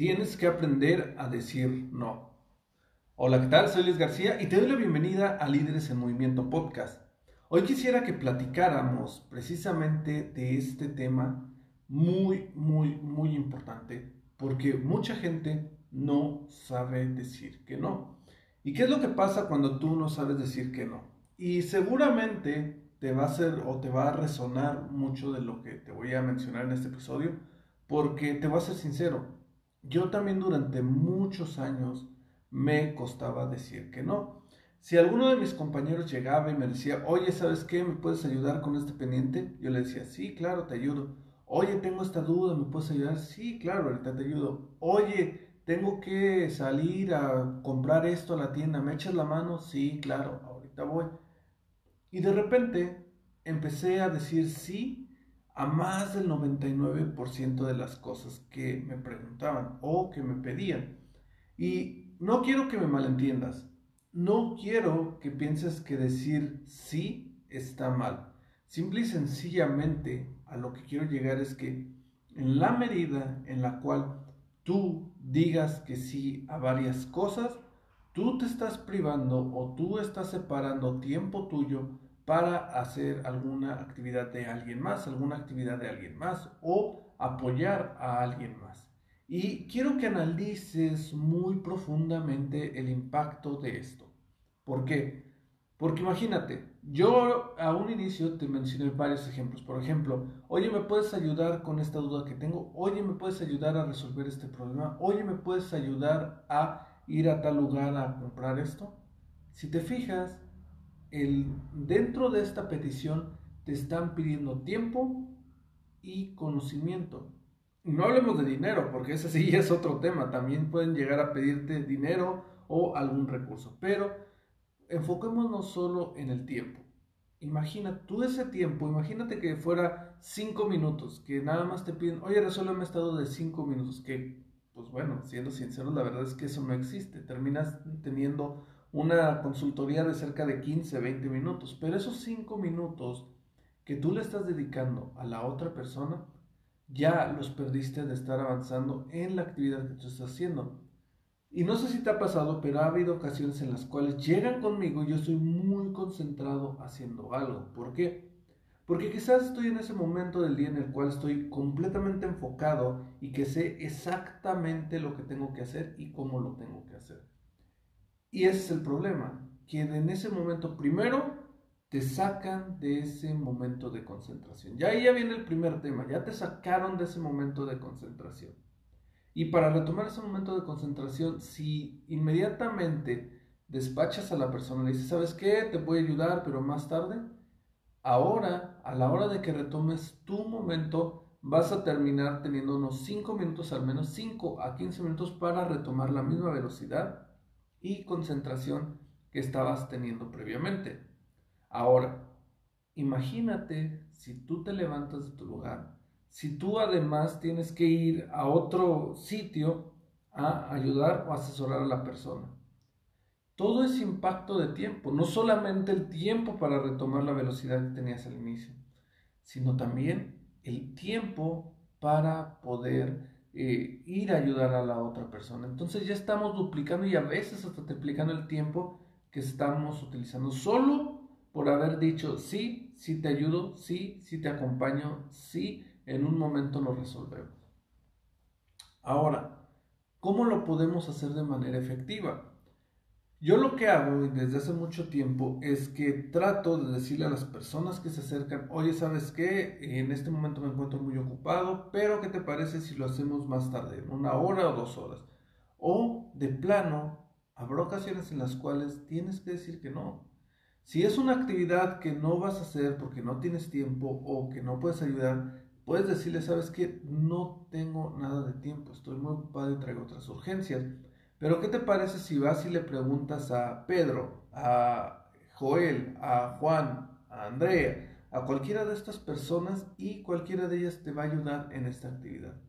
Tienes que aprender a decir no. Hola, ¿qué tal? Soy Luis García y te doy la bienvenida a Líderes en Movimiento Podcast. Hoy quisiera que platicáramos precisamente de este tema muy, muy, muy importante porque mucha gente no sabe decir que no. ¿Y qué es lo que pasa cuando tú no sabes decir que no? Y seguramente te va a hacer o te va a resonar mucho de lo que te voy a mencionar en este episodio porque te voy a ser sincero, yo también durante muchos años me costaba decir que no. Si alguno de mis compañeros llegaba y me decía, oye, ¿sabes qué? ¿Me puedes ayudar con este pendiente? Yo le decía, sí, claro, te ayudo. Oye, tengo esta duda, ¿me puedes ayudar? Sí, claro, ahorita te ayudo. Oye, tengo que salir a comprar esto a la tienda, ¿me echas la mano? Sí, claro, ahorita voy. Y de repente empecé a decir sí a más del 99% de las cosas que me preguntaban o que me pedían. Y no quiero que me malentiendas, no quiero que pienses que decir sí está mal. Simple y sencillamente a lo que quiero llegar es que en la medida en la cual tú digas que sí a varias cosas, tú te estás privando o tú estás separando tiempo tuyo para hacer alguna actividad de alguien más, alguna actividad de alguien más o apoyar a alguien más. Y quiero que analices muy profundamente el impacto de esto. ¿Por qué? Porque imagínate, yo a un inicio te mencioné varios ejemplos. Por ejemplo, oye, ¿me puedes ayudar con esta duda que tengo? Oye, ¿me puedes ayudar a resolver este problema? Oye, ¿me puedes ayudar a ir a tal lugar a comprar esto? Si te fijas, el, dentro de esta petición te están pidiendo tiempo y conocimiento. No hablemos de dinero, porque ese sí es otro tema. También pueden llegar a pedirte dinero o algún recurso. Pero enfoquémonos solo en el tiempo. Imagina tú ese tiempo, imagínate que fuera cinco minutos, que nada más te piden, oye, resuélveme estado de cinco minutos, que, pues bueno, siendo sinceros, la verdad es que eso no existe. Terminas teniendo una consultoría de cerca de 15, 20 minutos, pero esos 5 minutos que tú le estás dedicando a la otra persona, ya los perdiste de estar avanzando en la actividad que tú estás haciendo. Y no sé si te ha pasado, pero ha habido ocasiones en las cuales llegan conmigo y yo estoy muy concentrado haciendo algo. ¿Por qué? Porque quizás estoy en ese momento del día en el cual estoy completamente enfocado y que sé exactamente lo que tengo que hacer y cómo lo tengo que hacer. Y ese es el problema, que en ese momento primero te sacan de ese momento de concentración. Ya ahí ya viene el primer tema, ya te sacaron de ese momento de concentración. Y para retomar ese momento de concentración, si inmediatamente despachas a la persona, le dices, ¿sabes qué? Te voy a ayudar, pero más tarde, ahora, a la hora de que retomes tu momento, vas a terminar teniendo unos 5 minutos, al menos 5 a 15 minutos para retomar la misma velocidad y concentración que estabas teniendo previamente. Ahora, imagínate si tú te levantas de tu lugar, si tú además tienes que ir a otro sitio a ayudar o asesorar a la persona. Todo ese impacto de tiempo, no solamente el tiempo para retomar la velocidad que tenías al inicio, sino también el tiempo para poder eh, ir a ayudar a la otra persona. Entonces ya estamos duplicando y a veces hasta triplicando el tiempo que estamos utilizando solo por haber dicho sí, sí te ayudo, sí, sí te acompaño, sí, en un momento lo resolvemos. Ahora, ¿cómo lo podemos hacer de manera efectiva? Yo lo que hago desde hace mucho tiempo es que trato de decirle a las personas que se acercan, oye, ¿sabes qué? En este momento me encuentro muy ocupado, pero ¿qué te parece si lo hacemos más tarde, en una hora o dos horas? O de plano, habrá ocasiones en las cuales tienes que decir que no. Si es una actividad que no vas a hacer porque no tienes tiempo o que no puedes ayudar, puedes decirle, sabes que no tengo nada de tiempo, estoy muy ocupado y traigo otras urgencias. Pero ¿qué te parece si vas y le preguntas a Pedro, a Joel, a Juan, a Andrea, a cualquiera de estas personas y cualquiera de ellas te va a ayudar en esta actividad?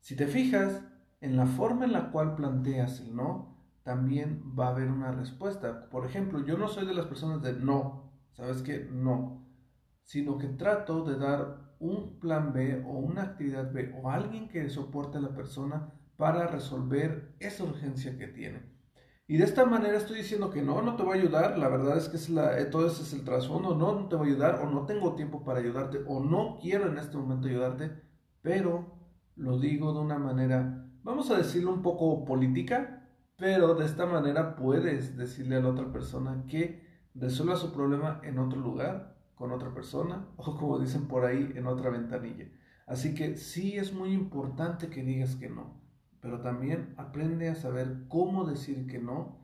Si te fijas en la forma en la cual planteas el no, también va a haber una respuesta. Por ejemplo, yo no soy de las personas de no, ¿sabes qué? No, sino que trato de dar un plan B o una actividad B o alguien que soporte a la persona para resolver esa urgencia que tiene. Y de esta manera estoy diciendo que no, no te voy a ayudar, la verdad es que es la, eh, todo ese es el trasfondo, no, no te voy a ayudar o no tengo tiempo para ayudarte o no quiero en este momento ayudarte, pero lo digo de una manera, vamos a decirlo un poco política, pero de esta manera puedes decirle a la otra persona que resuelva su problema en otro lugar, con otra persona, o como dicen por ahí, en otra ventanilla. Así que sí es muy importante que digas que no, pero también aprende a saber cómo decir que no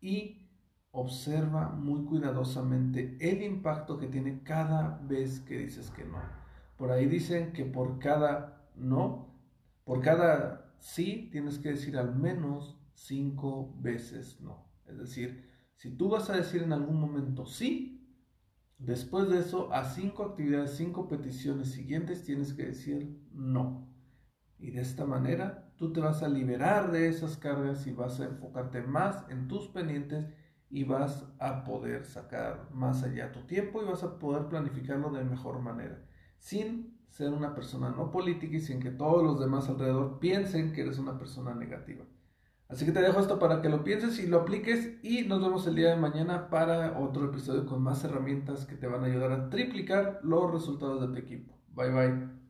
y observa muy cuidadosamente el impacto que tiene cada vez que dices que no. Por ahí dicen que por cada no, por cada sí, tienes que decir al menos cinco veces no. Es decir, si tú vas a decir en algún momento sí, después de eso a cinco actividades, cinco peticiones siguientes tienes que decir no. Y de esta manera tú te vas a liberar de esas cargas y vas a enfocarte más en tus pendientes y vas a poder sacar más allá tu tiempo y vas a poder planificarlo de mejor manera, sin ser una persona no política y sin que todos los demás alrededor piensen que eres una persona negativa. Así que te dejo esto para que lo pienses y lo apliques y nos vemos el día de mañana para otro episodio con más herramientas que te van a ayudar a triplicar los resultados de tu equipo. Bye bye.